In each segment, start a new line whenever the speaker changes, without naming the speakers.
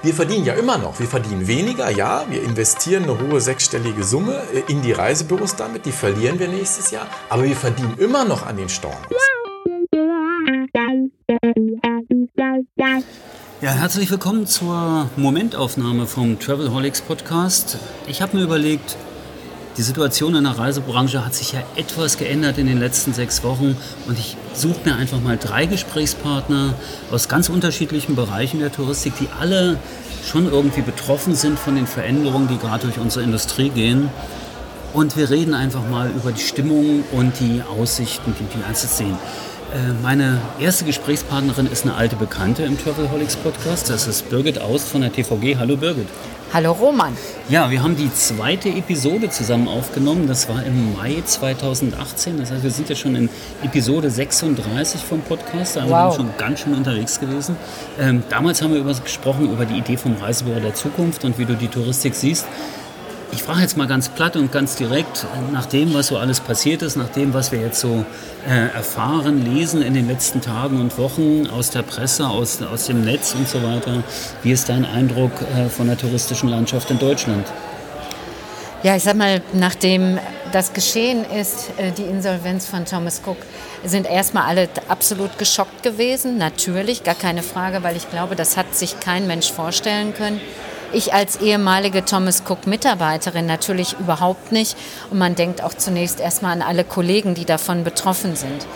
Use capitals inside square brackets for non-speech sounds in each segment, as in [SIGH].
Wir verdienen ja immer noch. Wir verdienen weniger, ja. Wir investieren eine hohe sechsstellige Summe äh, in die Reisebüros damit. Die verlieren wir nächstes Jahr. Aber wir verdienen immer noch an den Stornos.
Ja, herzlich willkommen zur Momentaufnahme vom Travelholics Podcast. Ich habe mir überlegt, die Situation in der Reisebranche hat sich ja etwas geändert in den letzten sechs Wochen und ich suche mir einfach mal drei Gesprächspartner aus ganz unterschiedlichen Bereichen der Touristik, die alle schon irgendwie betroffen sind von den Veränderungen, die gerade durch unsere Industrie gehen. Und wir reden einfach mal über die Stimmung und die Aussichten, die die einzeln sehen. Äh, meine erste Gesprächspartnerin ist eine alte Bekannte im Travelholics Podcast. Das ist Birgit Aust von der TVG. Hallo Birgit.
Hallo Roman.
Ja, wir haben die zweite Episode zusammen aufgenommen. Das war im Mai 2018. Das heißt, wir sind ja schon in Episode 36 vom Podcast. Also wow. wir sind schon ganz schön unterwegs gewesen. Ähm, damals haben wir über, gesprochen über die Idee vom Reisebüro der Zukunft und wie du die Touristik siehst. Ich frage jetzt mal ganz platt und ganz direkt, nach dem, was so alles passiert ist, nach dem, was wir jetzt so äh, erfahren, lesen in den letzten Tagen und Wochen aus der Presse, aus, aus dem Netz und so weiter, wie ist dein Eindruck äh, von der touristischen Landschaft in Deutschland?
Ja, ich sag mal, nachdem das geschehen ist, äh, die Insolvenz von Thomas Cook, sind erstmal alle absolut geschockt gewesen. Natürlich, gar keine Frage, weil ich glaube, das hat sich kein Mensch vorstellen können. Ich als ehemalige Thomas Cook-Mitarbeiterin natürlich überhaupt nicht. Und man denkt auch zunächst erstmal an alle Kollegen, die davon betroffen sind.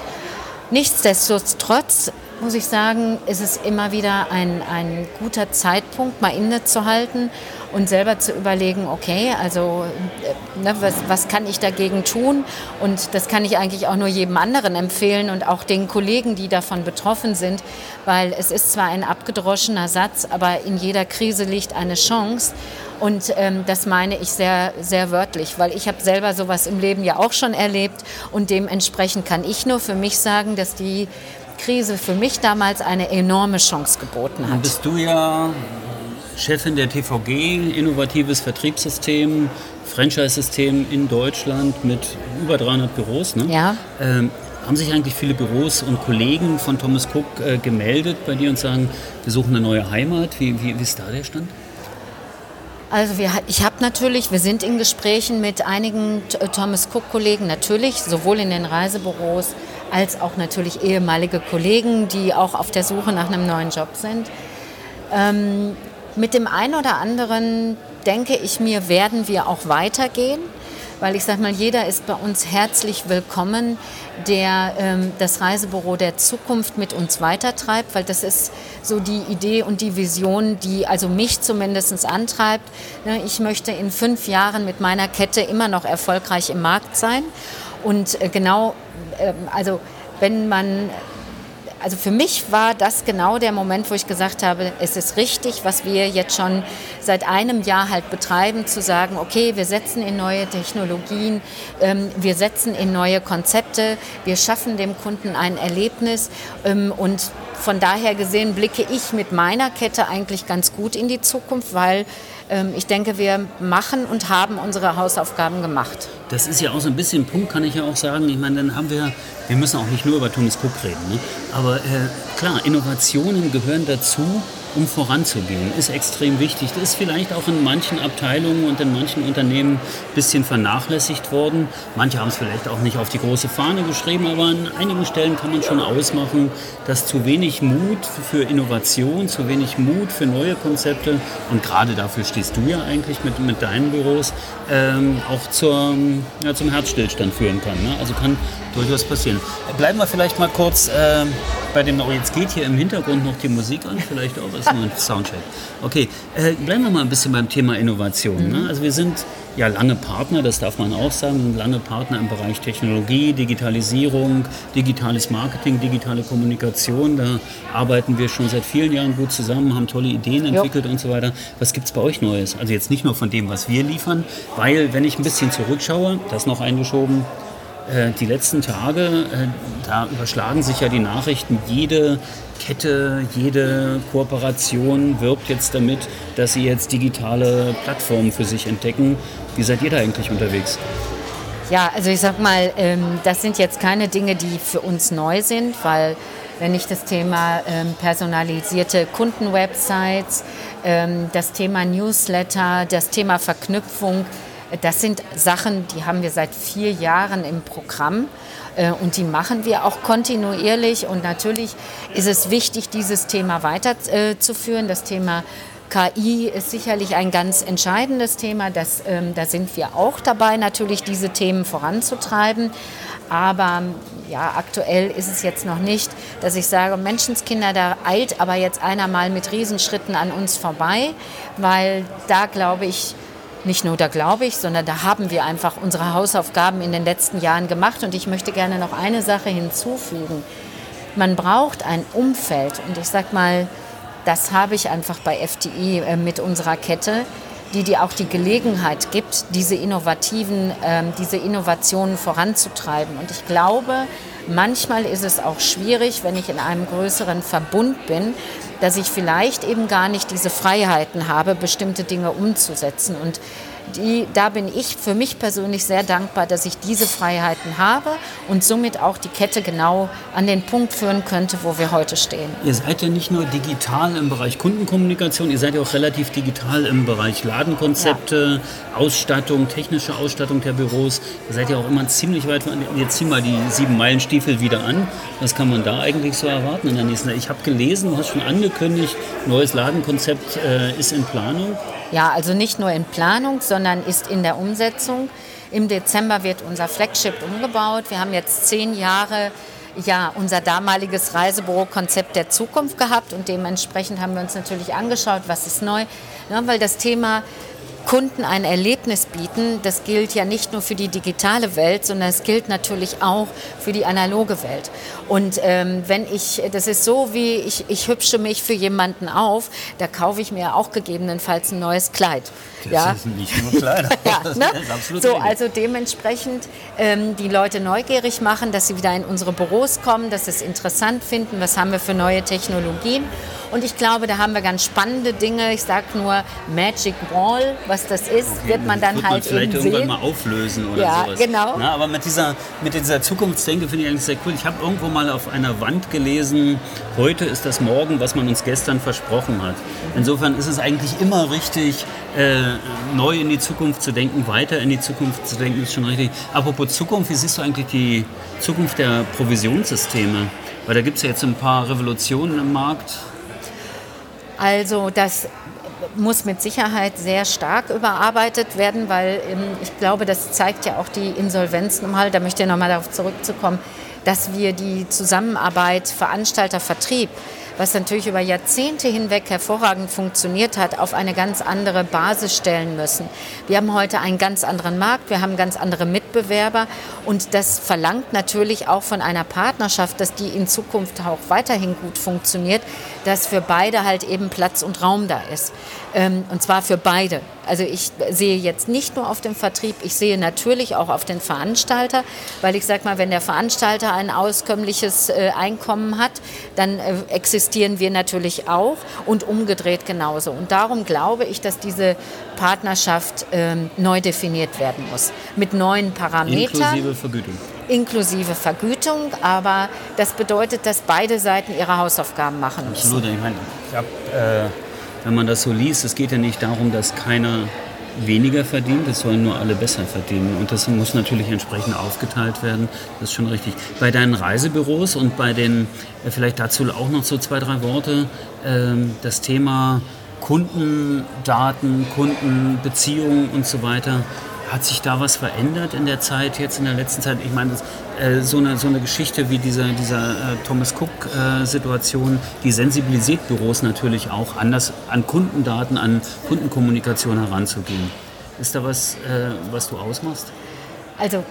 Nichtsdestotrotz muss ich sagen, ist es immer wieder ein, ein guter Zeitpunkt, mal innezuhalten und selber zu überlegen, okay, also äh, ne, was, was kann ich dagegen tun? Und das kann ich eigentlich auch nur jedem anderen empfehlen und auch den Kollegen, die davon betroffen sind, weil es ist zwar ein abgedroschener Satz, aber in jeder Krise liegt eine Chance. Und ähm, das meine ich sehr, sehr wörtlich, weil ich habe selber sowas im Leben ja auch schon erlebt und dementsprechend kann ich nur für mich sagen, dass die Krise für mich damals eine enorme Chance geboten hat.
Bist du ja Chefin der TVG, innovatives Vertriebssystem, Franchise-System in Deutschland mit über 300 Büros. Ne?
Ja.
Ähm, haben sich eigentlich viele Büros und Kollegen von Thomas Cook äh, gemeldet bei dir und sagen, wir suchen eine neue Heimat? Wie, wie, wie ist da der Stand?
Also wir, ich habe natürlich, wir sind in Gesprächen mit einigen Thomas Cook-Kollegen, natürlich, sowohl in den Reisebüros als auch natürlich ehemalige Kollegen, die auch auf der Suche nach einem neuen Job sind. Ähm, mit dem einen oder anderen, denke ich mir, werden wir auch weitergehen, weil ich sage mal, jeder ist bei uns herzlich willkommen, der ähm, das Reisebüro der Zukunft mit uns weitertreibt, weil das ist so die Idee und die Vision, die also mich zumindest antreibt. Ne, ich möchte in fünf Jahren mit meiner Kette immer noch erfolgreich im Markt sein und äh, genau, ähm, also wenn man also für mich war das genau der Moment, wo ich gesagt habe, es ist richtig, was wir jetzt schon seit einem Jahr halt betreiben, zu sagen, okay, wir setzen in neue Technologien, ähm, wir setzen in neue Konzepte, wir schaffen dem Kunden ein Erlebnis ähm, und von daher gesehen blicke ich mit meiner Kette eigentlich ganz gut in die Zukunft, weil ich denke, wir machen und haben unsere Hausaufgaben gemacht.
Das ist ja auch so ein bisschen ein Punkt, kann ich ja auch sagen. Ich meine, dann haben wir, wir müssen auch nicht nur über Thomas Cook reden, ne? aber äh, klar, Innovationen gehören dazu um voranzugehen, ist extrem wichtig. Das ist vielleicht auch in manchen Abteilungen und in manchen Unternehmen ein bisschen vernachlässigt worden. Manche haben es vielleicht auch nicht auf die große Fahne geschrieben, aber an einigen Stellen kann man schon ausmachen, dass zu wenig Mut für Innovation, zu wenig Mut für neue Konzepte und gerade dafür stehst du ja eigentlich mit, mit deinen Büros, ähm, auch zur, ja, zum Herzstillstand führen kann. Ne? Also kann durchaus passieren. Bleiben wir vielleicht mal kurz. Äh, bei dem, oh, jetzt geht hier im Hintergrund noch die Musik an, vielleicht auch, ist nur ein Soundcheck. Okay, äh, bleiben wir mal ein bisschen beim Thema Innovation. Ne? Also wir sind ja lange Partner, das darf man auch sagen, lange Partner im Bereich Technologie, Digitalisierung, digitales Marketing, digitale Kommunikation. Da arbeiten wir schon seit vielen Jahren gut zusammen, haben tolle Ideen entwickelt jo. und so weiter. Was gibt es bei euch Neues? Also jetzt nicht nur von dem, was wir liefern, weil wenn ich ein bisschen zurückschaue, das noch eingeschoben, die letzten Tage, äh, da überschlagen sich ja die Nachrichten. Jede Kette, jede Kooperation wirbt jetzt damit, dass sie jetzt digitale Plattformen für sich entdecken. Wie seid ihr da eigentlich unterwegs?
Ja, also ich sag mal, ähm, das sind jetzt keine Dinge, die für uns neu sind, weil wenn ich das Thema ähm, personalisierte Kundenwebsites, ähm, das Thema Newsletter, das Thema Verknüpfung, das sind Sachen, die haben wir seit vier Jahren im Programm äh, und die machen wir auch kontinuierlich. Und natürlich ist es wichtig, dieses Thema weiterzuführen. Das Thema KI ist sicherlich ein ganz entscheidendes Thema. Das, ähm, da sind wir auch dabei, natürlich diese Themen voranzutreiben. Aber ja, aktuell ist es jetzt noch nicht, dass ich sage, Menschenskinder, da eilt aber jetzt einer mal mit Riesenschritten an uns vorbei, weil da glaube ich, nicht nur da glaube ich, sondern da haben wir einfach unsere Hausaufgaben in den letzten Jahren gemacht. Und ich möchte gerne noch eine Sache hinzufügen. Man braucht ein Umfeld. Und ich sage mal, das habe ich einfach bei FDI äh, mit unserer Kette, die dir auch die Gelegenheit gibt, diese innovativen, äh, diese Innovationen voranzutreiben. Und ich glaube, manchmal ist es auch schwierig, wenn ich in einem größeren Verbund bin, dass ich vielleicht eben gar nicht diese Freiheiten habe, bestimmte Dinge umzusetzen. Und die, da bin ich für mich persönlich sehr dankbar, dass ich diese Freiheiten habe und somit auch die Kette genau an den Punkt führen könnte, wo wir heute stehen.
Ihr seid ja nicht nur digital im Bereich Kundenkommunikation, ihr seid ja auch relativ digital im Bereich Ladenkonzepte, ja. Ausstattung, technische Ausstattung der Büros. Ihr seid ja auch immer ziemlich weit. Jetzt zieh mal die sieben Meilen Stiefel wieder an. Was kann man da eigentlich so erwarten in der nächsten? Ich habe gelesen, du hast schon angekündigt, neues Ladenkonzept äh, ist in Planung.
Ja, also nicht nur in Planung, sondern ist in der Umsetzung. Im Dezember wird unser Flagship umgebaut. Wir haben jetzt zehn Jahre ja, unser damaliges Reisebüro-Konzept der Zukunft gehabt und dementsprechend haben wir uns natürlich angeschaut, was ist neu, ja, weil das Thema Kunden ein Erlebnis bieten, das gilt ja nicht nur für die digitale Welt, sondern es gilt natürlich auch für die analoge Welt. Und ähm, wenn ich, das ist so wie ich, ich hübsche mich für jemanden auf, da kaufe ich mir auch gegebenenfalls ein neues Kleid.
Das ja? sind nicht nur Kleider. [LAUGHS]
ja, ne? so, also dementsprechend ähm, die Leute neugierig machen, dass sie wieder in unsere Büros kommen, dass sie es interessant finden, was haben wir für neue Technologien. Und ich glaube, da haben wir ganz spannende Dinge. Ich sage nur Magic Wall, was das ist, okay, wird man dann halt
man vielleicht irgendwann
sehen.
mal auflösen oder
ja,
sowas.
genau.
Na, aber mit dieser, mit dieser Zukunftsdenke finde ich eigentlich sehr cool. Ich habe irgendwo mal auf einer Wand gelesen, heute ist das morgen, was man uns gestern versprochen hat. Insofern ist es eigentlich immer richtig, äh, neu in die Zukunft zu denken, weiter in die Zukunft zu denken, ist schon richtig. Apropos Zukunft, wie siehst du eigentlich die Zukunft der Provisionssysteme? Weil da gibt es ja jetzt ein paar Revolutionen im Markt.
Also das muss mit Sicherheit sehr stark überarbeitet werden, weil ähm, ich glaube, das zeigt ja auch die Insolvenzen mal, da möchte ich nochmal darauf zurückzukommen, dass wir die Zusammenarbeit Veranstalter-Vertrieb was natürlich über Jahrzehnte hinweg hervorragend funktioniert hat, auf eine ganz andere Basis stellen müssen. Wir haben heute einen ganz anderen Markt, wir haben ganz andere Mitbewerber und das verlangt natürlich auch von einer Partnerschaft, dass die in Zukunft auch weiterhin gut funktioniert, dass für beide halt eben Platz und Raum da ist. Ähm, und zwar für beide. Also ich sehe jetzt nicht nur auf den Vertrieb, ich sehe natürlich auch auf den Veranstalter, weil ich sage mal, wenn der Veranstalter ein auskömmliches äh, Einkommen hat, dann äh, existieren wir natürlich auch und umgedreht genauso. Und darum glaube ich, dass diese Partnerschaft ähm, neu definiert werden muss mit neuen Parametern.
Inklusive Vergütung.
Inklusive Vergütung, aber das bedeutet, dass beide Seiten ihre Hausaufgaben machen müssen.
Absolut. Ich meine, ich habe äh wenn man das so liest, es geht ja nicht darum, dass keiner weniger verdient, es sollen nur alle besser verdienen. Und das muss natürlich entsprechend aufgeteilt werden. Das ist schon richtig. Bei deinen Reisebüros und bei den, äh, vielleicht dazu auch noch so zwei, drei Worte, ähm, das Thema Kundendaten, Kundenbeziehungen und so weiter. Hat sich da was verändert in der Zeit, jetzt in der letzten Zeit? Ich meine, das, äh, so, eine, so eine Geschichte wie dieser, dieser äh, Thomas Cook-Situation, äh, die sensibilisiert Büros natürlich auch, anders an Kundendaten, an Kundenkommunikation heranzugehen. Ist da was, äh, was du ausmachst?
Also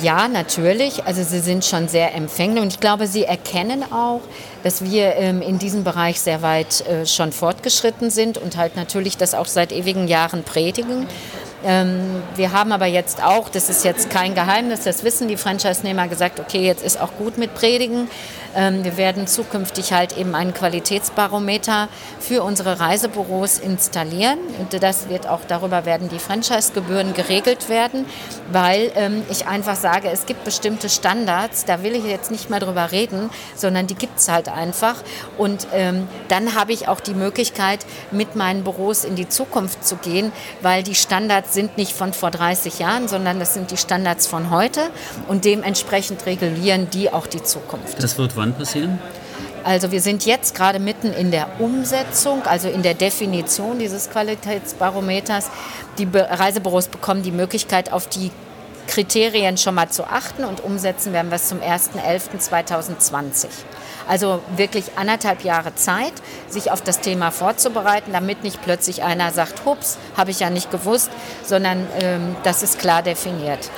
ja, natürlich. Also sie sind schon sehr empfänglich und ich glaube, sie erkennen auch, dass wir ähm, in diesem Bereich sehr weit äh, schon fortgeschritten sind und halt natürlich das auch seit ewigen Jahren predigen. Ähm, wir haben aber jetzt auch, das ist jetzt kein Geheimnis, das wissen die Franchise-Nehmer gesagt, okay, jetzt ist auch gut mit Predigen. Ähm, wir werden zukünftig halt eben einen Qualitätsbarometer für unsere Reisebüros installieren. Und das wird auch, darüber werden die Franchise-Gebühren geregelt werden, weil ähm, ich einfach sage, es gibt bestimmte Standards, da will ich jetzt nicht mehr drüber reden, sondern die gibt es halt einfach. Und ähm, dann habe ich auch die Möglichkeit, mit meinen Büros in die Zukunft zu gehen, weil die Standards sind nicht von vor 30 Jahren, sondern das sind die Standards von heute und dementsprechend regulieren die auch die Zukunft.
Das wird wann passieren?
Also wir sind jetzt gerade mitten in der Umsetzung, also in der Definition dieses Qualitätsbarometers. Die Reisebüros bekommen die Möglichkeit, auf die Kriterien schon mal zu achten und umsetzen werden wir es zum 1.11.2020. Also wirklich anderthalb Jahre Zeit, sich auf das Thema vorzubereiten, damit nicht plötzlich einer sagt, hups, habe ich ja nicht gewusst, sondern ähm, das ist klar definiert.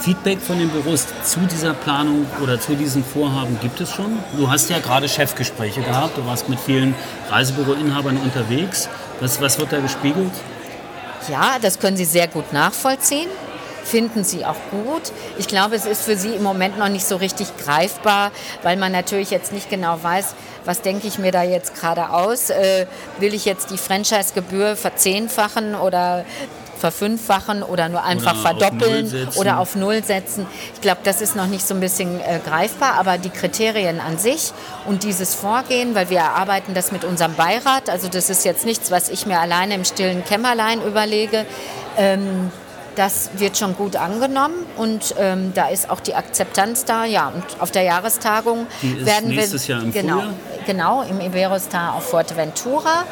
Feedback von den Büros zu dieser Planung oder zu diesem Vorhaben gibt es schon? Du hast ja gerade Chefgespräche gehabt, du warst mit vielen Reisebüroinhabern unterwegs. Was, was wird da gespiegelt?
Ja, das können Sie sehr gut nachvollziehen finden sie auch gut. Ich glaube, es ist für sie im Moment noch nicht so richtig greifbar, weil man natürlich jetzt nicht genau weiß, was denke ich mir da jetzt gerade aus? Äh, will ich jetzt die Franchise-Gebühr verzehnfachen oder verfünffachen oder nur einfach oder verdoppeln auf oder auf Null setzen. Ich glaube, das ist noch nicht so ein bisschen äh, greifbar, aber die Kriterien an sich und dieses Vorgehen, weil wir erarbeiten das mit unserem Beirat, also das ist jetzt nichts, was ich mir alleine im stillen Kämmerlein überlege. Ähm, das wird schon gut angenommen und ähm, da ist auch die Akzeptanz da. Ja, und auf der Jahrestagung werden wir
Jahr im
genau,
Frühjahr?
genau im Iberostar auf Fuerteventura.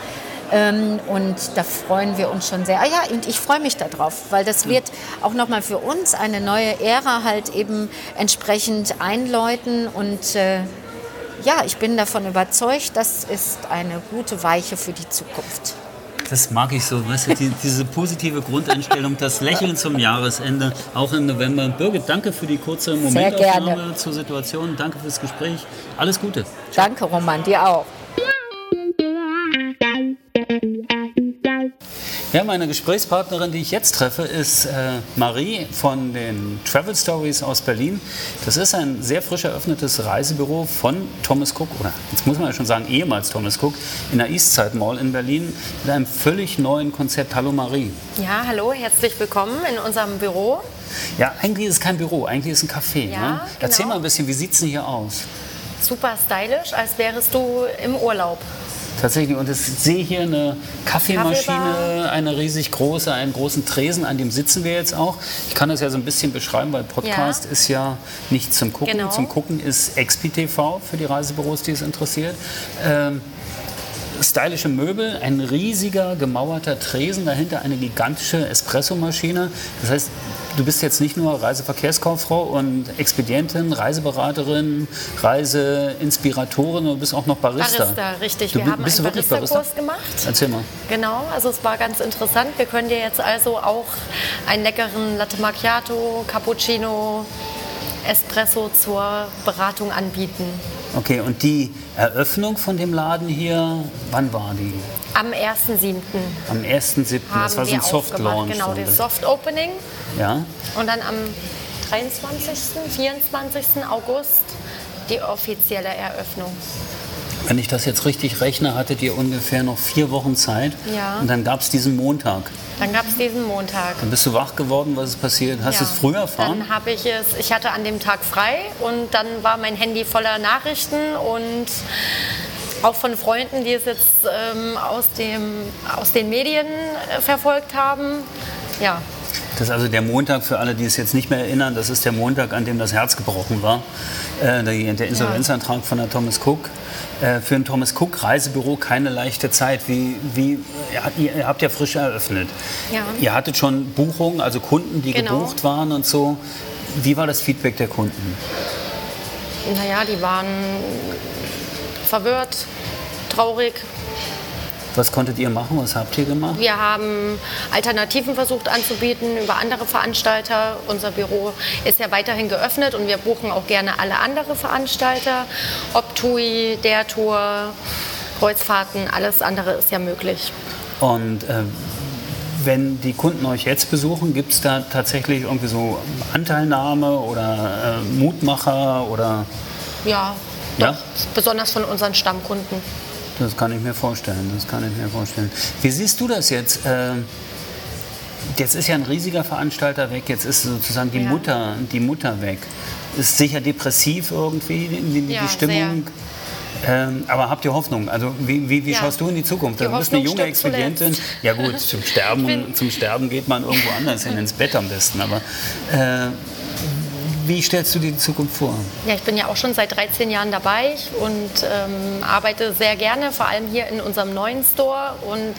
Ähm, und da freuen wir uns schon sehr. Ah ja, und ich freue mich darauf, weil das wird auch nochmal für uns eine neue Ära halt eben entsprechend einläuten. Und äh, ja, ich bin davon überzeugt, das ist eine gute Weiche für die Zukunft.
Das mag ich so, weißt du, die, [LAUGHS] diese positive Grundeinstellung, das Lächeln zum Jahresende, auch im November. Birgit, danke für die kurze Momentaufnahme zur Situation. Danke fürs Gespräch. Alles Gute.
Danke, Roman, dir auch.
Ja, meine Gesprächspartnerin, die ich jetzt treffe, ist äh, Marie von den Travel Stories aus Berlin. Das ist ein sehr frisch eröffnetes Reisebüro von Thomas Cook, oder jetzt muss man ja schon sagen, ehemals Thomas Cook, in der Eastside Mall in Berlin mit einem völlig neuen Konzept. Hallo Marie.
Ja, hallo, herzlich willkommen in unserem Büro.
Ja, eigentlich ist es kein Büro, eigentlich ist es ein Café. Ja, ne? Erzähl genau. mal ein bisschen, wie sieht es denn hier aus?
Super stylisch, als wärst du im Urlaub.
Tatsächlich. Und ich sehe hier eine Kaffeemaschine, eine riesig große, einen großen Tresen, an dem sitzen wir jetzt auch. Ich kann das ja so ein bisschen beschreiben, weil Podcast ja. ist ja nicht zum Gucken. Genau. Zum Gucken ist XPTV für die Reisebüros, die es interessiert. Ähm, stylische Möbel, ein riesiger gemauerter Tresen, dahinter eine gigantische Espressomaschine. Das heißt, du bist jetzt nicht nur Reiseverkehrskauffrau und Expedientin, Reiseberaterin, Reiseinspiratorin, du bist auch noch Barista.
Barista, richtig.
Du, Wir haben einen Barista-Kurs
gemacht.
Erzähl mal.
Genau, also es war ganz interessant. Wir können dir jetzt also auch einen leckeren Latte Macchiato, Cappuccino, Espresso zur Beratung anbieten.
Okay, und die Eröffnung von dem Laden hier, wann war die?
Am 1.7.
Am 1.7. Das war so ein Soft Launch.
Genau, das Soft Opening.
Ja.
Und dann am 23., 24. August die offizielle Eröffnung.
Wenn ich das jetzt richtig rechne, hattet ihr ungefähr noch vier Wochen Zeit.
Ja.
Und dann gab es diesen Montag.
Dann gab es diesen Montag.
Dann bist du wach geworden, was ist passiert? Hast ja. du es früher erfahren?
Dann habe ich es, ich hatte an dem Tag frei und dann war mein Handy voller Nachrichten und auch von Freunden, die es jetzt ähm, aus, dem, aus den Medien äh, verfolgt haben. Ja,
Das ist also der Montag, für alle, die es jetzt nicht mehr erinnern, das ist der Montag, an dem das Herz gebrochen war. Äh, der Insolvenzantrag von der Thomas Cook. Äh, für ein Thomas Cook Reisebüro keine leichte Zeit. Wie, wie, ihr habt ja frisch eröffnet.
Ja.
Ihr hattet schon Buchungen, also Kunden, die
Genau.
gebucht waren und so. Wie war das Feedback der Kunden?
Naja, die waren verwirrt, traurig.
Was konntet ihr machen? Was habt ihr gemacht?
Wir haben Alternativen versucht anzubieten über andere Veranstalter. Unser Büro ist ja weiterhin geöffnet und wir buchen auch gerne alle andere Veranstalter. Ob TUI, der Tour, Kreuzfahrten, alles andere ist ja möglich.
Und äh, wenn die Kunden euch jetzt besuchen, gibt es da tatsächlich irgendwie so Anteilnahme oder äh, Mutmacher oder
Ja,
Ja?
doch, besonders von unseren Stammkunden.
das kann ich mir vorstellen, das kann ich mir vorstellen. Wie siehst du das jetzt? Äh, jetzt ist ja ein riesiger Veranstalter weg, jetzt ist sozusagen die
Ja.
Mutter, die Mutter weg. Ist sicher depressiv irgendwie die, die,
Ja,
Stimmung. Ähm, aber habt ihr Hoffnung? Also wie, wie, wie
Ja.
schaust du in die Zukunft?
Die
du bist eine junge Expedientin. Ja gut, zum Sterben, zum Sterben geht man irgendwo anders hin, ins Bett am besten. Aber äh, wie stellst du dir die Zukunft vor?
Ja, ich bin ja auch schon seit 13 Jahren dabei und ähm, arbeite sehr gerne, vor allem hier in unserem neuen Store. Und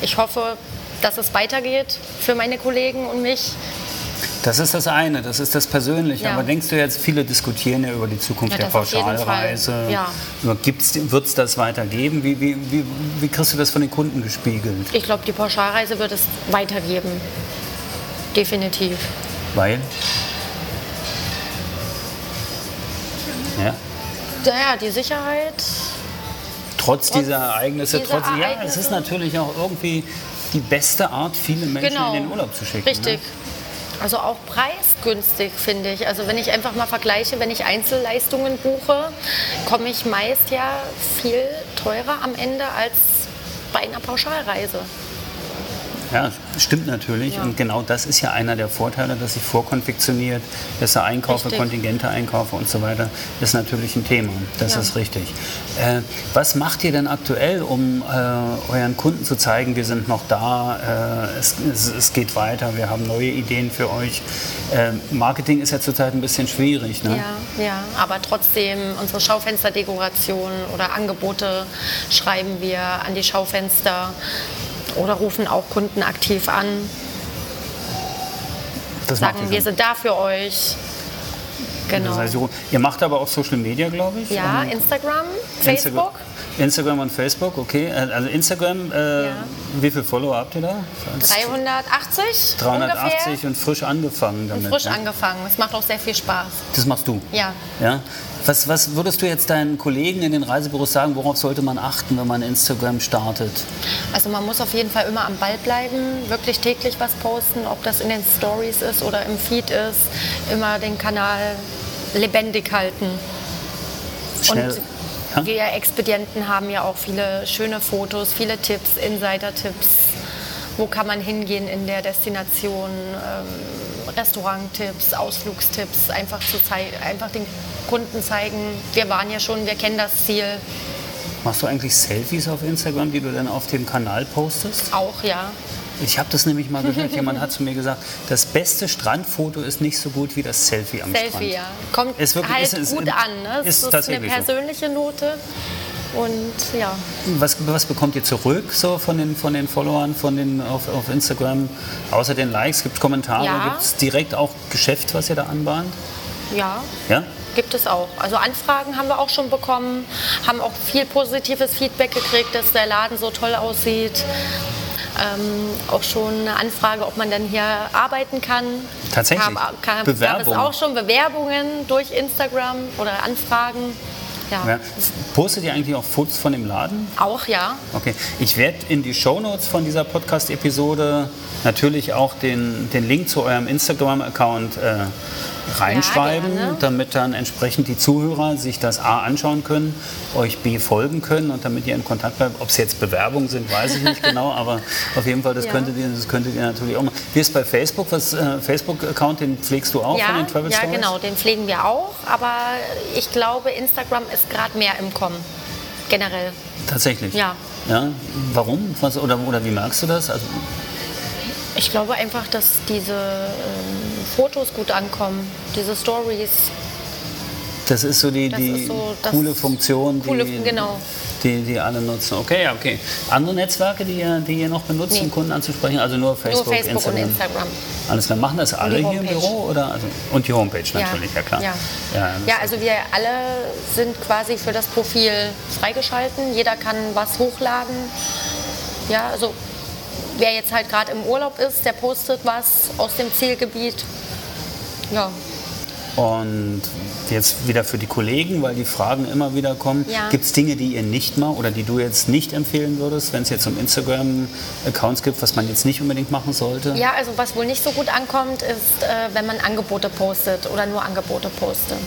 ich hoffe, dass es weitergeht für meine Kollegen und mich.
Das ist das eine, das ist das Persönliche.
Ja.
Aber denkst du jetzt, viele diskutieren ja über die Zukunft
Ja,
der. Pauschalreise.
Ja.
Wird es das weitergeben? Wie, wie, wie, wie kriegst du das von den Kunden gespiegelt?
Ich glaube, die Pauschalreise wird es weitergeben. Definitiv.
Weil? Ja.
Naja, die Sicherheit.
Trotz,
Trotz
dieser Ereignisse,
dieser
trotz, ja, es
Ereignisse.
ist natürlich auch irgendwie die beste Art, viele Menschen
Genau.
in den Urlaub zu schicken.
Richtig.
Ne?
Also auch preisgünstig, finde ich. Also wenn ich einfach mal vergleiche, wenn ich Einzelleistungen buche, komme ich meist ja viel teurer am Ende als bei einer Pauschalreise.
Ja, stimmt natürlich.
Ja.
Und genau das ist ja einer der Vorteile, dass ich vorkonfektioniert, besser einkaufe,
Richtig.
Kontingente einkaufe und so weiter, ist natürlich ein Thema. Das
Ja.
ist richtig. Äh, was macht ihr denn aktuell, um äh, euren Kunden zu zeigen, wir sind noch da, äh, es, es, es geht weiter, wir haben neue Ideen für euch? Äh, Marketing ist ja zurzeit ein bisschen schwierig. Ne?
Ja, ja, aber trotzdem unsere Schaufensterdekoration oder Angebote schreiben wir an die Schaufenster oder rufen auch Kunden aktiv an,
Das
sagen, wir sind da für euch. Genau.
Das heißt, ihr macht aber auch Social Media, glaube ich?
Ja, Instagram, Facebook.
Instagram und Facebook, okay. Äh, Also Instagram, äh,
Ja.
wie viele Follower habt ihr da?
380
380
ungefähr.
und frisch angefangen damit.
Und frisch
ne?
angefangen. Es macht auch sehr viel Spaß.
Das machst du?
Ja.
ja? Was, was würdest du jetzt deinen Kollegen in den Reisebüros sagen, worauf sollte man achten, wenn man Instagram startet?
Also man muss auf jeden Fall immer am Ball bleiben, wirklich täglich was posten, ob das in den Stories ist oder im Feed ist. Immer den Kanal lebendig halten.
Schnell.
Und
ja?
wir Expedienten haben ja auch viele schöne Fotos, viele Tipps, Insider-Tipps. Wo kann man hingehen in der Destination? Ähm, Restauranttipps, Ausflugstipps, einfach, zu einfach den Kunden zeigen, wir waren ja schon, wir kennen das Ziel.
Machst du eigentlich Selfies auf Instagram, die du dann auf dem Kanal postest?
Auch, ja.
Ich habe das nämlich mal gehört. [LAUGHS] Jemand hat zu mir gesagt, das beste Strandfoto ist nicht so gut wie das Selfie am Strand.
Selfie, ja. Kommt
Ist wirklich-
halt
ist- ist-
gut an. Ne?
Ist
ist, eine
tatsächlich so.
persönliche Note. Und ja,
Was, was bekommt ihr zurück so von den, von den Followern von den, auf, auf Instagram? Außer den Likes, gibt es Kommentare,
Ja.
gibt es direkt auch Geschäft, was ihr da anbahnt?
ja,
Ja?
gibt es auch. Also Anfragen haben wir auch schon bekommen, haben auch viel positives Feedback gekriegt, dass der Laden so toll aussieht. Ähm, auch schon eine Anfrage, ob man dann hier arbeiten kann.
Tatsächlich?
Kam, kam, gab es
Bewerbung?
auch schon Bewerbungen durch Instagram oder Anfragen. Ja.
ja. Postet ihr eigentlich auch Fotos von dem Laden?
Auch ja.
Okay, ich werde in die Shownotes von dieser Podcast-Episode natürlich auch den, den Link zu eurem Instagram-Account äh, reinschreiben,
Ja, gerne.
damit dann entsprechend die Zuhörer sich das A anschauen können, euch B folgen können und damit ihr in Kontakt bleibt. Ob es jetzt Bewerbungen sind, weiß ich nicht genau, aber auf jeden Fall, das,
Ja.
könntet, ihr, das könntet ihr natürlich auch machen. Wie ist bei Facebook? Was äh, Facebook-Account, den pflegst du auch von
Ja,
den Travel
ja,
Stories?
genau, den pflegen wir auch. Aber ich glaube, Instagram ist gerade mehr im Kommen. Generell.
Tatsächlich?
Ja.
ja. Warum? Was, oder, oder wie merkst du das? Also,
Ich glaube einfach, dass diese ähm, Fotos gut ankommen, diese Stories.
Das ist so die, die
so
coole Funktion,
coole-
die,
genau.
die, die alle nutzen. Okay, ja, okay. Andere Netzwerke, die ihr, die ihr noch benutzt,
Nee.
um Kunden anzusprechen? Also nur Facebook,
Nur Facebook
Instagram?
und Instagram.
Alles klar. Machen das alle hier im. Büro? Oder? Also, und die Homepage natürlich, ja, klar.
Ja.
Ja,
ja, also wir alle sind quasi für das Profil freigeschalten. Jeder kann was hochladen. Ja, also wer jetzt halt gerade im Urlaub ist, der postet was aus dem Zielgebiet. Ja,
Und jetzt wieder für die Kollegen, weil die Fragen immer wieder kommen.
Ja.
Gibt es Dinge, die ihr nicht mal oder die du jetzt nicht empfehlen würdest, wenn es jetzt um Instagram-Accounts gibt, was man jetzt nicht unbedingt machen sollte?
Ja, also was wohl nicht so gut ankommt, ist, äh, wenn man Angebote postet oder nur Angebote postet.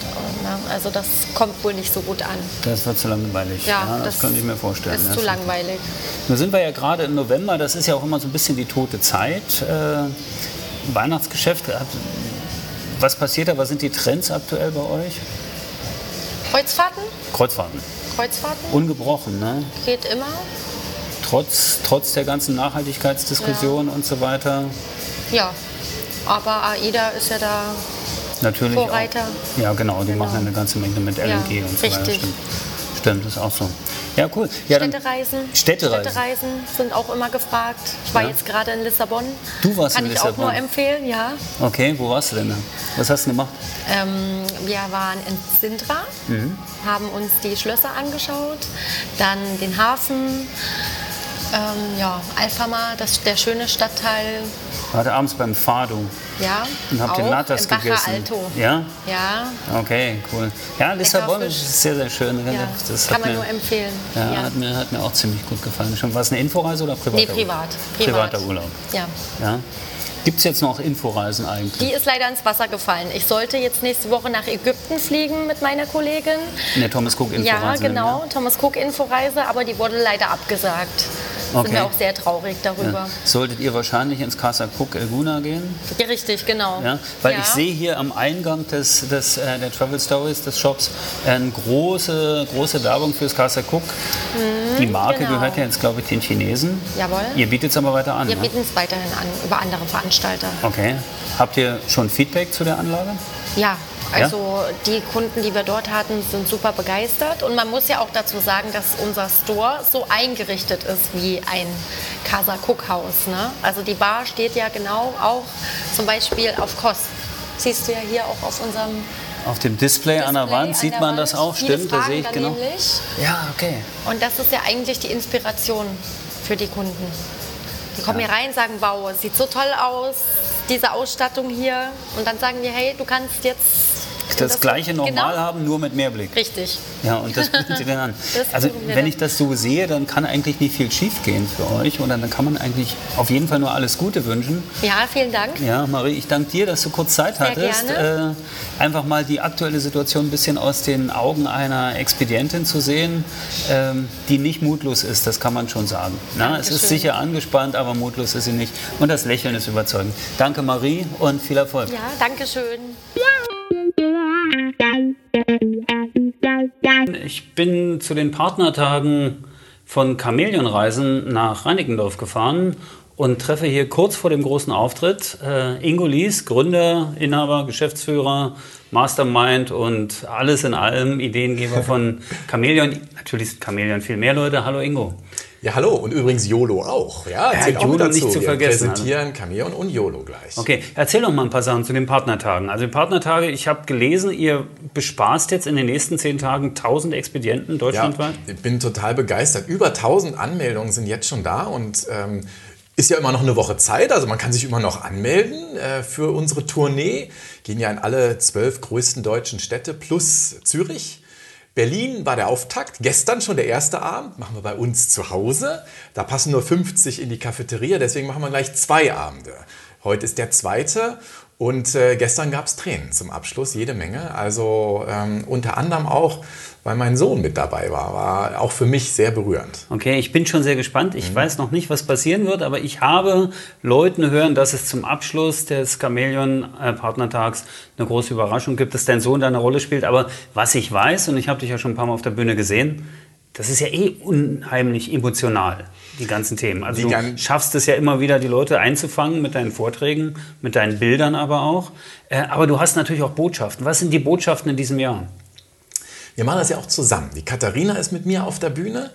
Also das kommt wohl nicht so gut an.
Das wird zu langweilig.
Ja,
das, könnte ich mir vorstellen.
Ist
Ja,
zu
das-
langweilig.
Nun sind wir ja gerade im November, das ist ja auch immer so ein bisschen die tote Zeit. Äh, Weihnachtsgeschäft, was passiert da? Was sind die Trends aktuell bei euch?
Kreuzfahrten?
Kreuzfahrten.
Kreuzfahrten
Ungebrochen, ne?
geht immer.
Trotz, trotz der ganzen Nachhaltigkeitsdiskussion und so weiter.
Ja, aber AIDA ist ja da
Natürlich
Vorreiter.
Auch, ja, genau, die machen eine ganze Menge mit LNG
Ja,
und so weiter.
richtig.
Stimmt. Stimmt, ist auch so. Ja, cool. Ja,
Städtereisen.
Städtereisen.
Städtereisen sind auch immer gefragt. Ich war
Ja.
jetzt gerade in Lissabon.
Du warst
Kann
in
ich auch
Lissabon?
nur empfehlen, ja.
Okay, wo warst du denn? da? Was hast du gemacht?
Ähm, wir waren in Sintra,
Mhm.
haben uns die Schlösser angeschaut, dann den Hafen, ähm, ja, Alfama, das, der schöne Stadtteil,
Hatte abends beim Fado
ja.
und den
auch
Natas
im Baja
gegessen.
Alto.
Ja?
Ja,
Okay, cool. Ja, Lissabon ist sehr, sehr schön.
ja.
Das
kann man
mir,
nur empfehlen.
ja,
Ja.
Hat, mir, hat mir auch ziemlich gut gefallen. Schon war es eine Inforeise oder privater
Nee, privat.
Urlaub?
privat.
Privater Urlaub.
Ja.
Ja. Gibt es jetzt noch Inforeisen eigentlich?
Die ist leider ins Wasser gefallen. Ich sollte jetzt nächste Woche nach Ägypten fliegen mit meiner Kollegin.
In der Thomas Cook Inforeise?
Ja, genau, Thomas Cook Inforeise, aber die wurde leider abgesagt.
Okay.
Sind wir auch sehr traurig darüber.
Ja. Solltet ihr wahrscheinlich ins Casa Cook Elguna gehen?
Ja, richtig, genau.
Ja, weil
Ja.
ich sehe hier am Eingang des, des, äh, der Travel Stories des Shops eine große, große Werbung fürs Casa Cook. Die Marke
genau.
gehört ja jetzt, glaube ich, den Chinesen.
Jawohl.
Ihr bietet es aber weiter an.
Wir
ne?
bieten es weiterhin an über andere Veranstalter.
Okay. Habt ihr schon Feedback zu der Anlage?
Ja, also die Kunden, die wir dort hatten, sind super begeistert. Und man muss ja auch dazu sagen, dass unser Store so eingerichtet ist wie ein Casa Cook Haus. Ne? Also die Bar steht ja genau auch zum Beispiel auf Kost. Siehst du ja hier auch auf unserem
Auf dem Display, an der
Display
Wand sieht
der
man
Wand.
das auch,
Viele
stimmt, da sehe ich genau.
Nämlich.
Ja, okay.
Und das ist ja eigentlich die Inspiration für die Kunden. Die kommen hier rein, sagen, wow, es sieht so toll aus, diese Ausstattung hier. Und dann sagen wir, hey, du kannst jetzt
Das, gleiche Normal
genau,
haben, nur mit Mehrblick.
Richtig.
Ja, und das bieten Sie dann an. [LAUGHS]
Das
also, wenn
dann.
ich das so sehe, dann kann eigentlich nicht viel schief gehen für euch. Und dann kann man eigentlich auf jeden Fall nur alles Gute wünschen.
Ja, vielen Dank.
Ja, Marie, ich danke dir, dass du kurz Zeit
Sehr
hattest,
gerne.
Äh, einfach mal die aktuelle Situation ein bisschen aus den Augen einer Expedientin zu sehen, ähm, die nicht mutlos ist, das kann man schon sagen. Na, es ist sicher angespannt, aber mutlos ist sie nicht. Und das Lächeln ist überzeugend. Danke, Marie, und viel Erfolg.
Ja, danke schön.
Ich bin zu den Partnertagen von Chamäleonreisen nach Reinickendorf gefahren und treffe hier kurz vor dem großen Auftritt äh, Ingo Lies, Gründer, Inhaber, Geschäftsführer, Mastermind und alles in allem Ideengeber von [LAUGHS] Chamäleon. Natürlich sind Chamäleon viel mehr Leute. Hallo Ingo.
Ja, hallo. Und übrigens YOLO auch. Ja, erzähl auch
YOLO nicht zu
Wir
vergessen,
präsentieren Chamäleon und YOLO gleich.
Okay, erzähl doch mal ein paar Sachen zu den Partnertagen. Also die Partnertage, ich habe gelesen, ihr bespaßt jetzt in den nächsten zehn Tagen 1000 Expedienten
Ja,
deutschlandweit.
ich bin total begeistert. Über 1000 Anmeldungen sind jetzt schon da und ähm, ist ja immer noch eine Woche Zeit. Also man kann sich immer noch anmelden äh, für unsere Tournee. Gehen ja in alle zwölf größten deutschen Städte plus Zürich. Berlin war der Auftakt. Gestern schon der erste Abend. Machen wir bei uns zu Hause. Da passen nur 50 in die Cafeteria. Deswegen machen wir gleich zwei Abende. Heute ist der zweite. Und äh, gestern gab es Tränen zum Abschluss, jede Menge. Also ähm, unter anderem auch, weil mein Sohn mit dabei war, war auch für mich sehr berührend.
Okay, ich bin schon sehr gespannt. Ich weiß noch nicht, was passieren wird, aber ich habe Leuten hören, dass es zum Abschluss des Chamäleon-Partnertags eine große Überraschung gibt, dass dein Sohn da eine Rolle spielt. Aber was ich weiß, und ich habe dich ja schon ein paar Mal auf der Bühne gesehen, das ist ja eh unheimlich emotional. die ganzen Themen. Also du schaffst es ja immer wieder, die Leute einzufangen mit deinen Vorträgen, mit deinen Bildern aber auch. Äh, aber du hast natürlich auch Botschaften. Was sind die Botschaften in diesem Jahr?
Wir machen das ja auch zusammen. Die Katharina ist mit mir auf der Bühne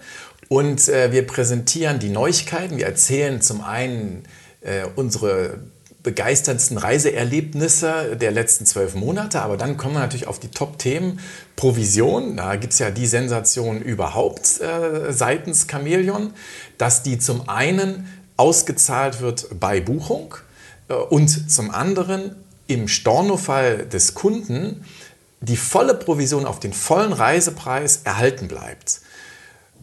und äh, wir präsentieren die Neuigkeiten. Wir erzählen zum einen äh, unsere begeisterndsten Reiseerlebnisse der letzten zwölf Monate. Aber dann kommen wir natürlich auf die Top-Themen. Provision, da gibt es ja die Sensation überhaupt äh, seitens Chameleon, dass die zum einen ausgezahlt wird bei Buchung äh, und zum anderen im Stornofall des Kunden die volle Provision auf den vollen Reisepreis erhalten bleibt.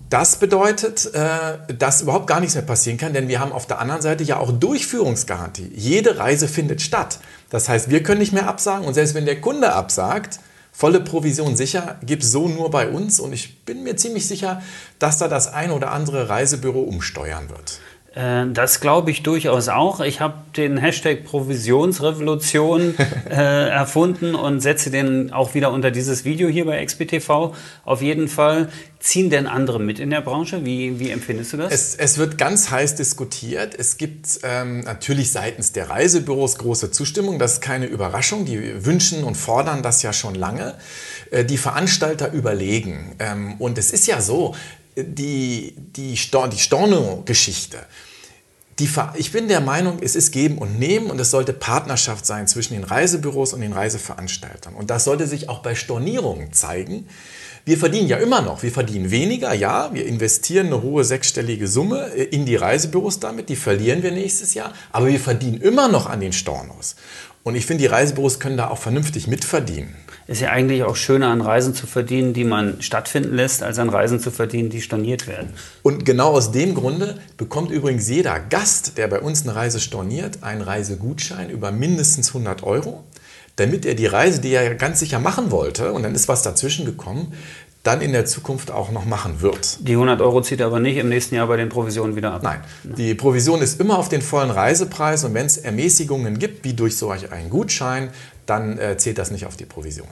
Das bedeutet, äh, dass überhaupt gar nichts mehr passieren kann, denn wir haben auf der anderen Seite ja auch Durchführungsgarantie. Jede Reise findet statt. Das heißt, wir können nicht mehr absagen und selbst wenn der Kunde absagt, volle Provision sicher, gibt es so nur bei uns und ich bin mir ziemlich sicher, dass da das ein oder andere Reisebüro umsteuern wird.
Äh, das glaube ich durchaus auch. Ich habe den Hashtag Provisionsrevolution äh, [LAUGHS] erfunden und setze den auch wieder unter dieses Video hier bei XBTV. Auf jeden Fall. Ziehen denn andere mit in der Branche? Wie, wie empfindest du das?
Es, es wird ganz heiß diskutiert. Es gibt ähm, natürlich seitens der Reisebüros große Zustimmung. Das ist keine Überraschung. Die wünschen und fordern das ja schon lange. Äh, die Veranstalter überlegen. Ähm, und es ist ja so, die, die, Stor die Storno-Geschichte, ich bin der Meinung, es ist Geben und Nehmen und es sollte Partnerschaft sein zwischen den Reisebüros und den Reiseveranstaltern. Und das sollte sich auch bei Stornierungen zeigen. Wir verdienen ja immer noch, wir verdienen weniger, ja, wir investieren eine hohe sechsstellige Summe in die Reisebüros damit, die verlieren wir nächstes Jahr, aber wir verdienen immer noch an den Stornos. Und ich finde, die Reisebüros können da auch vernünftig mitverdienen
ist ja eigentlich auch schöner, an Reisen zu verdienen, die man stattfinden lässt, als an Reisen zu verdienen, die storniert werden.
Und genau aus dem Grunde bekommt übrigens jeder Gast, der bei uns eine Reise storniert, einen Reisegutschein über mindestens 100 Euro, damit er die Reise, die er ganz sicher machen wollte, und dann ist was dazwischen gekommen, dann in der Zukunft auch noch machen wird.
Die 100 Euro zieht er aber nicht im nächsten Jahr bei den Provisionen wieder ab.
Nein, die Provision ist immer auf den vollen Reisepreis und wenn es Ermäßigungen gibt, wie durch solch einen Gutschein, dann äh, zählt das nicht auf die Provision.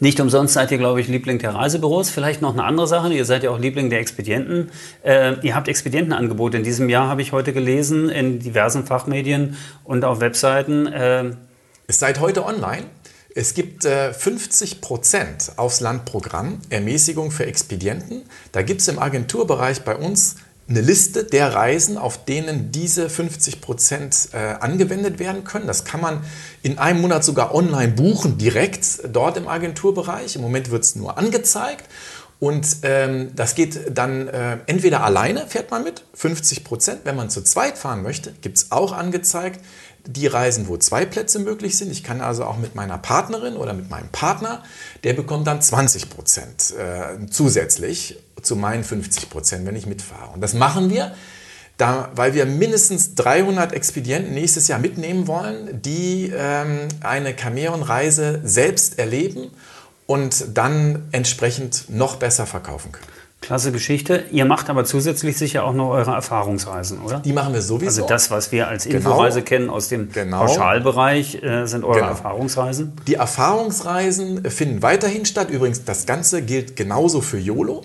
Nicht umsonst seid ihr, glaube ich, Liebling der Reisebüros. Vielleicht noch eine andere Sache. Ihr seid ja auch Liebling der Expedienten. Äh, ihr habt Expedientenangebote. In diesem Jahr habe ich heute gelesen in diversen Fachmedien und auf Webseiten.
Äh es seit heute online. Es gibt äh, 50 Prozent aufs Landprogramm Ermäßigung für Expedienten. Da gibt es im Agenturbereich bei uns eine Liste der Reisen, auf denen diese 50 Prozent äh, angewendet werden können. Das kann man in einem Monat sogar online buchen, direkt dort im Agenturbereich. Im Moment wird es nur angezeigt. Und ähm, das geht dann äh, entweder alleine, fährt man mit, 50 Prozent. Wenn man zu zweit fahren möchte, gibt es auch angezeigt die Reisen, wo zwei Plätze möglich sind. Ich kann also auch mit meiner Partnerin oder mit meinem Partner, der bekommt dann 20 Prozent äh, zusätzlich zu meinen 50 Prozent, wenn ich mitfahre. Und das machen wir, da, weil wir mindestens 300 Expedienten nächstes Jahr mitnehmen wollen, die ähm, eine Cameron-Reise selbst erleben und dann entsprechend noch besser verkaufen können.
Klasse Geschichte. Ihr macht aber zusätzlich sicher auch noch eure Erfahrungsreisen, oder?
Die machen wir sowieso.
Also das, was wir als genau. Inforeise kennen aus dem genau. Pauschalbereich, äh, sind eure genau. Erfahrungsreisen?
Die Erfahrungsreisen finden weiterhin statt. Übrigens, das Ganze gilt genauso für YOLO.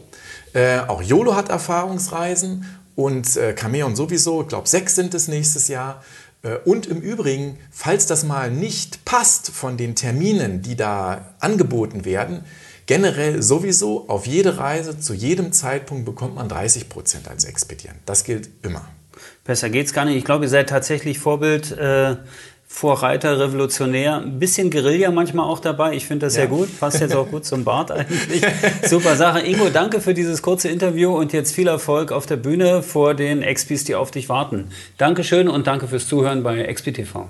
Äh, auch YOLO hat Erfahrungsreisen und äh, Cameon sowieso. Ich glaube, sechs sind es nächstes Jahr. Äh, und im Übrigen, falls das mal nicht passt von den Terminen, die da angeboten werden, generell sowieso auf jede Reise zu jedem Zeitpunkt bekommt man 30 Prozent als Expedient. Das gilt immer.
Besser geht's gar nicht. Ich glaube, ihr seid tatsächlich Vorbild äh, Vorreiter, Revolutionär, ein bisschen Guerilla manchmal auch dabei. Ich finde das ja. sehr gut. Passt jetzt auch gut zum Bart [LAUGHS] eigentlich. Super Sache. Ingo, danke für dieses kurze Interview und jetzt viel Erfolg auf der Bühne vor den Expis, die auf dich warten. Dankeschön und danke fürs Zuhören bei Expi TV.